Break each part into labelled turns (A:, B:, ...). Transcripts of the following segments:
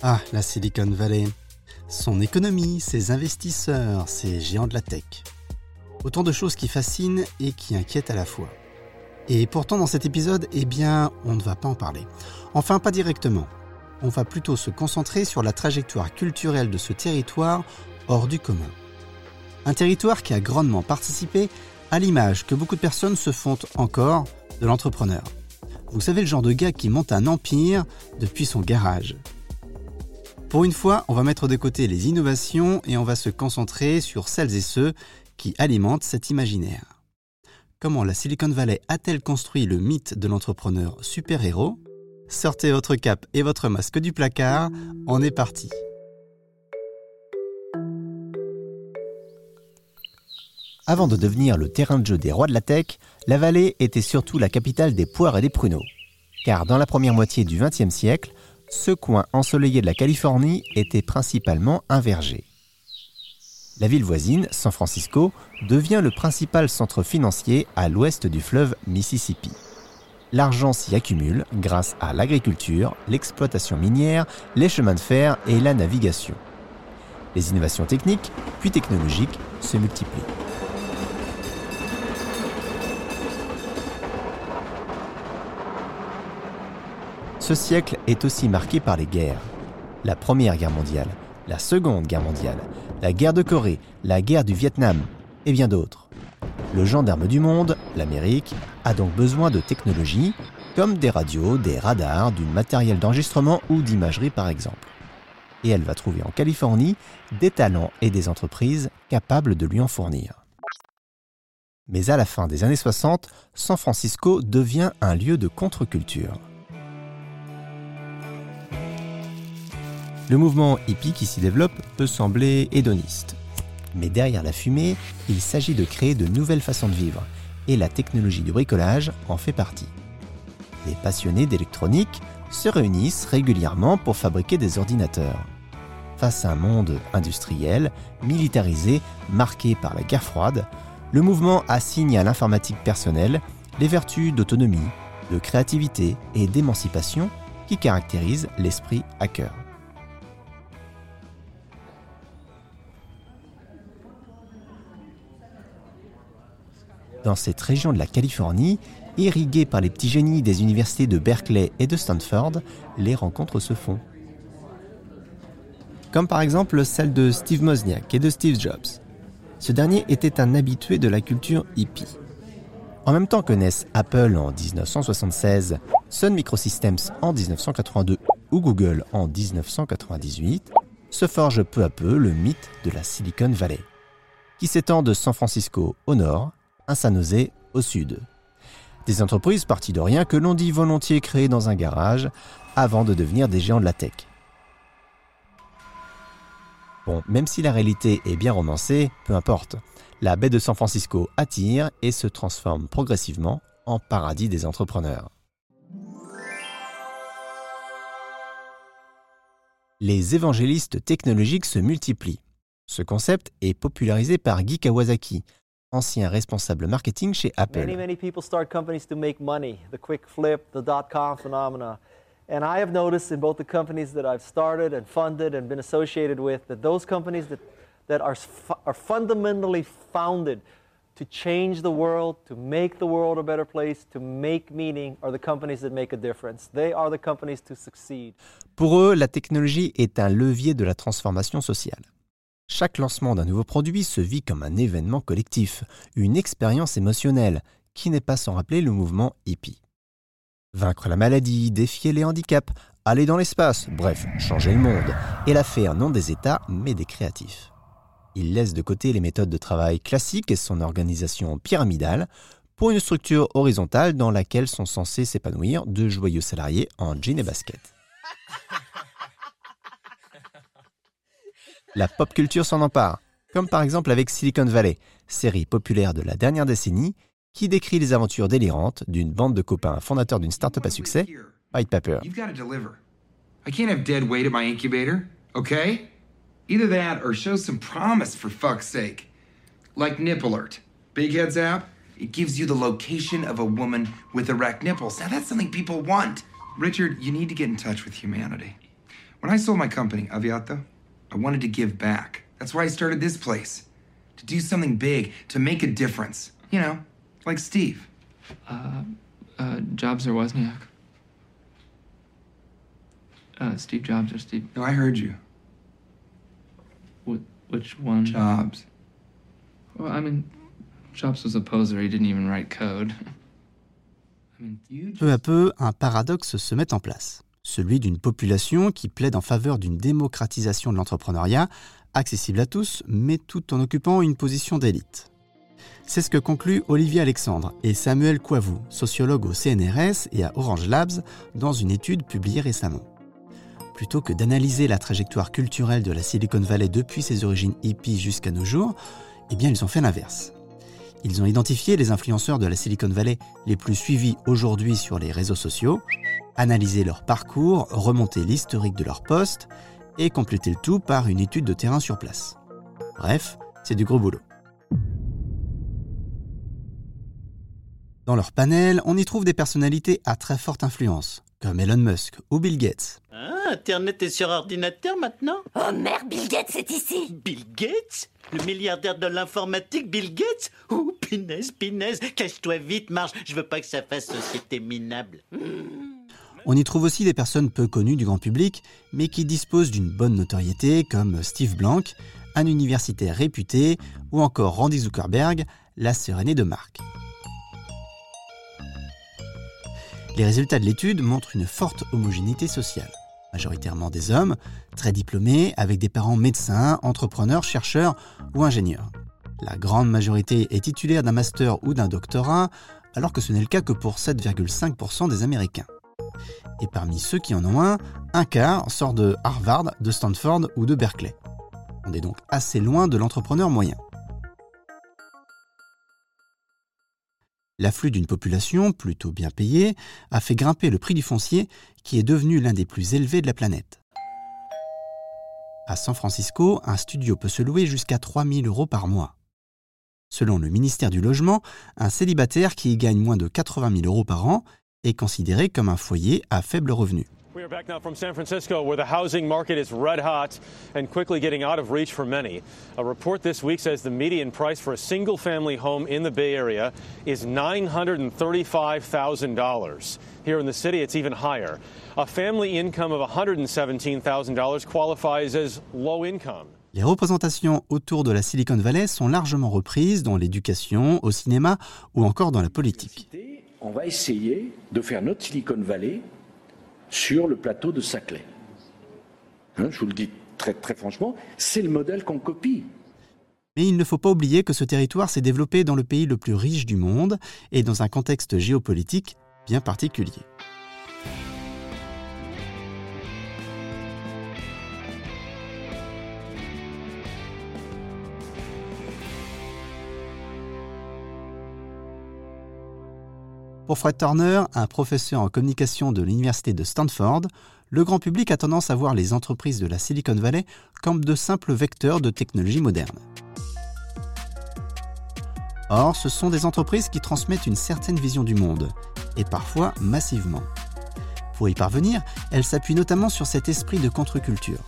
A: Ah, la Silicon Valley. Son économie, ses investisseurs, ses géants de la tech. Autant de choses qui fascinent et qui inquiètent à la fois. Et pourtant, dans cet épisode, eh bien, on ne va pas en parler. Enfin, pas directement. On va plutôt se concentrer sur la trajectoire culturelle de ce territoire hors du commun. Un territoire qui a grandement participé à l'image que beaucoup de personnes se font encore de l'entrepreneur. Vous savez le genre de gars qui monte un empire depuis son garage. Pour une fois, on va mettre de côté les innovations et on va se concentrer sur celles et ceux qui alimentent cet imaginaire. Comment la Silicon Valley a-t-elle construit le mythe de l'entrepreneur super-héros? Sortez votre cape et votre masque du placard, on est parti.
B: Avant de devenir le terrain de jeu des rois de la tech, la vallée était surtout la capitale des poires et des pruneaux. Car dans la première moitié du XXe siècle, ce coin ensoleillé de la Californie était principalement un verger. La ville voisine, San Francisco, devient le principal centre financier à l'ouest du fleuve Mississippi. L'argent s'y accumule grâce à l'agriculture, l'exploitation minière, les chemins de fer et la navigation. Les innovations techniques, puis technologiques, se multiplient. Ce siècle est aussi marqué par les guerres. La Première Guerre mondiale, la Seconde Guerre mondiale, la guerre de Corée, la guerre du Vietnam et bien d'autres. Le gendarme du monde, l'Amérique, a donc besoin de technologies comme des radios, des radars, du matériel d'enregistrement ou d'imagerie par exemple. Et elle va trouver en Californie des talents et des entreprises capables de lui en fournir. Mais à la fin des années 60, San Francisco devient un lieu de contre-culture. Le mouvement hippie qui s'y développe peut sembler hédoniste. Mais derrière la fumée, il s'agit de créer de nouvelles façons de vivre, et la technologie du bricolage en fait partie. Les passionnés d'électronique se réunissent régulièrement pour fabriquer des ordinateurs. Face à un monde industriel, militarisé, marqué par la guerre froide, le mouvement assigne à l'informatique personnelle les vertus d'autonomie, de créativité et d'émancipation qui caractérisent l'esprit hacker. Dans cette région de la Californie, irriguée par les petits génies des universités de Berkeley et de Stanford, les rencontres se font. Comme par exemple celle de Steve Wozniak et de Steve Jobs. Ce dernier était un habitué de la culture hippie. En même temps que naissent Apple en 1976, Sun Microsystems en 1982 ou Google en 1998, se forge peu à peu le mythe de la Silicon Valley, qui s'étend de San Francisco au nord un San au sud. Des entreprises parties de rien que l'on dit volontiers créées dans un garage avant de devenir des géants de la tech. Bon, même si la réalité est bien romancée, peu importe. La baie de San Francisco attire et se transforme progressivement en paradis des entrepreneurs. Les évangélistes technologiques se multiplient. Ce concept est popularisé par Guy Kawasaki, ancien responsable marketing chez Apple.
C: Many, many people start companies to make money, the quick flip, the dot-com phenomena. And I have noticed in both the companies that I've started and funded and been associated with that those companies that, that are, are fundamentally founded to change the world, to make the world a better place, to make meaning are the companies that make a difference. They are the companies to succeed.
B: Pour eux, la technologie est un levier de la transformation sociale. Chaque lancement d'un nouveau produit se vit comme un événement collectif, une expérience émotionnelle, qui n'est pas sans rappeler le mouvement hippie. Vaincre la maladie, défier les handicaps, aller dans l'espace, bref, changer le monde, et l'affaire non des États, mais des créatifs. Il laisse de côté les méthodes de travail classiques et son organisation pyramidale pour une structure horizontale dans laquelle sont censés s'épanouir de joyeux salariés en jean et basket. la pop culture s'en empare, comme par exemple avec Silicon Valley, série populaire de la dernière décennie qui décrit les aventures délirantes d'une bande de copains fondateurs d'une start-up à succès, White Paper.
D: I can't have dead weight at my incubator, okay? Either that or show some promise for fuck's sake. Like Nip Alert. Big Heads app, it gives you the location of a woman with erect nipples. Now that's something people want. Richard, you need to get in touch with humanity. When I sold my company, Aviato, I wanted to give back. That's why I started this place. To do something big, to make a difference. You know, like Steve.
E: Uh, uh, Jobs or Wozniak? Uh, Steve Jobs or Steve.
D: No, I heard you.
E: Wh- which one?
D: Jobs.
E: Well, I mean, Jobs was a poser. He didn't even write code. I mean,
D: You
A: Peu à peu, un paradoxe se met en place, celui d'une population qui plaide en faveur d'une démocratisation de l'entrepreneuriat, accessible à tous, mais tout en occupant une position d'élite. C'est ce que concluent Olivier Alexandre et Samuel Coivou, sociologues au CNRS et à Orange Labs, dans une étude publiée récemment. Plutôt que d'analyser la trajectoire culturelle de la Silicon Valley depuis ses origines hippies jusqu'à nos jours, eh bien ils ont fait l'inverse. Ils ont identifié les influenceurs de la Silicon Valley les plus suivis aujourd'hui sur les réseaux sociaux, analysé leur parcours, remonté l'historique de leurs posts et complété le tout par une étude de terrain sur place. Bref, c'est du gros boulot. Dans leur panel, on y trouve des personnalités à très forte influence, comme Elon Musk ou Bill Gates.
F: Ah, Internet est sur ordinateur maintenant?
G: Oh merde, Bill Gates est ici
F: Bill Gates? Le milliardaire de l'informatique, Bill Gates? Oh, pinaise, pinaise Cache-toi vite, marche Je veux pas que ça fasse société minable.
A: On y trouve aussi des personnes peu connues du grand public, mais qui disposent d'une bonne notoriété, comme Steve Blank, un universitaire réputé, ou encore Randy Zuckerberg, la sœur aînée de Mark. Les résultats de l'étude montrent une forte homogénéité sociale. Majoritairement des hommes, très diplômés, avec des parents médecins, entrepreneurs, chercheurs ou ingénieurs. La grande majorité est titulaire d'un master ou d'un doctorat, alors que ce n'est le cas que pour 7,5% des Américains. Et parmi ceux qui en ont un, un quart sort de Harvard, de Stanford ou de Berkeley. On est donc assez loin de l'entrepreneur moyen. L'afflux d'une population plutôt bien payée a fait grimper le prix du foncier qui est devenu l'un des plus élevés de la planète. À San Francisco, un studio peut se louer jusqu'à 3000 euros par mois. Selon le ministère du Logement, un célibataire qui y gagne moins de 80 000 euros par an est considéré comme un foyer à faible revenu.
H: We are back now from San Francisco, where the housing market is red hot and quickly getting out of reach for many. A report this week says the median price for a single family home in the Bay Area is $935,000. Here in the city, it's even higher. A family income of $117,000 qualifies as low income.
A: Les représentations autour de la Silicon Valley sont largement reprises dans l'éducation, au cinéma ou encore dans la politique.
I: On va essayer de faire notre Silicon Valley sur le plateau de Saclay. Hein, je vous le dis très, très franchement, c'est le modèle qu'on copie.
A: Mais il ne faut pas oublier que ce territoire s'est développé dans le pays le plus riche du monde et dans un contexte géopolitique bien particulier. Pour Fred Turner, un professeur en communication de l'université de Stanford, le grand public a tendance à voir les entreprises de la Silicon Valley comme de simples vecteurs de technologie moderne. Or, ce sont des entreprises qui transmettent une certaine vision du monde, et parfois massivement. Pour y parvenir, elles s'appuient notamment sur cet esprit de contre-culture.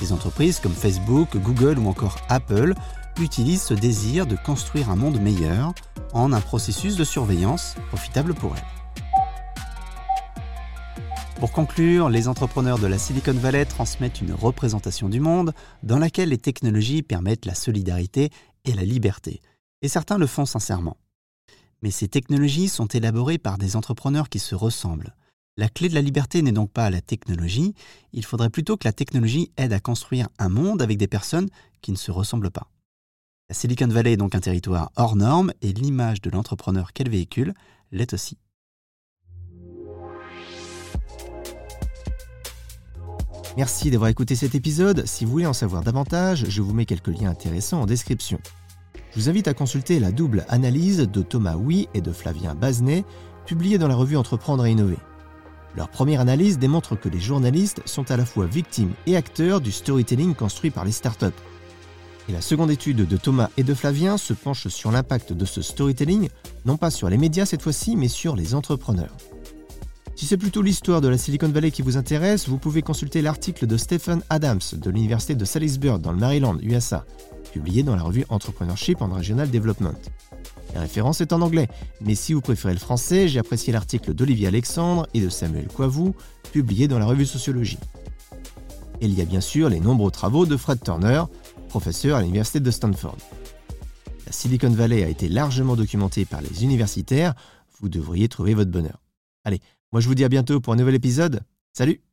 A: Des entreprises comme Facebook, Google ou encore Apple utilisent ce désir de construire un monde meilleur en un processus de surveillance profitable pour elles. Pour conclure, les entrepreneurs de la Silicon Valley transmettent une représentation du monde dans laquelle les technologies permettent la solidarité et la liberté. Et certains le font sincèrement. Mais ces technologies sont élaborées par des entrepreneurs qui se ressemblent. La clé de la liberté n'est donc pas la technologie, il faudrait plutôt que la technologie aide à construire un monde avec des personnes qui ne se ressemblent pas. La Silicon Valley est donc un territoire hors norme et l'image de l'entrepreneur qu'elle véhicule l'est aussi.
B: Merci d'avoir écouté cet épisode. Si vous voulez en savoir davantage, je vous mets quelques liens intéressants en description. Je vous invite à consulter la double analyse de Thomas Huy et de Flavien Bazenet, publiée dans la revue Entreprendre et Innover. Leur première analyse démontre que les journalistes sont à la fois victimes et acteurs du storytelling construit par les startups. Et la seconde étude de Thomas et de Flavien se penche sur l'impact de ce storytelling, non pas sur les médias cette fois-ci, mais sur les entrepreneurs. Si c'est plutôt l'histoire de la Silicon Valley qui vous intéresse, vous pouvez consulter l'article de Stephen Adams de l'Université de Salisbury dans le Maryland, USA, publié dans la revue Entrepreneurship and Regional Development. La référence est en anglais, mais si vous préférez le français, j'ai apprécié l'article d'Olivier Alexandre et de Samuel Coivou, publié dans la revue Sociologie. Et il y a bien sûr les nombreux travaux de Fred Turner, professeur à l'université de Stanford. La Silicon Valley a été largement documentée par les universitaires, vous devriez trouver votre bonheur. Allez, moi je vous dis à bientôt pour un nouvel épisode. Salut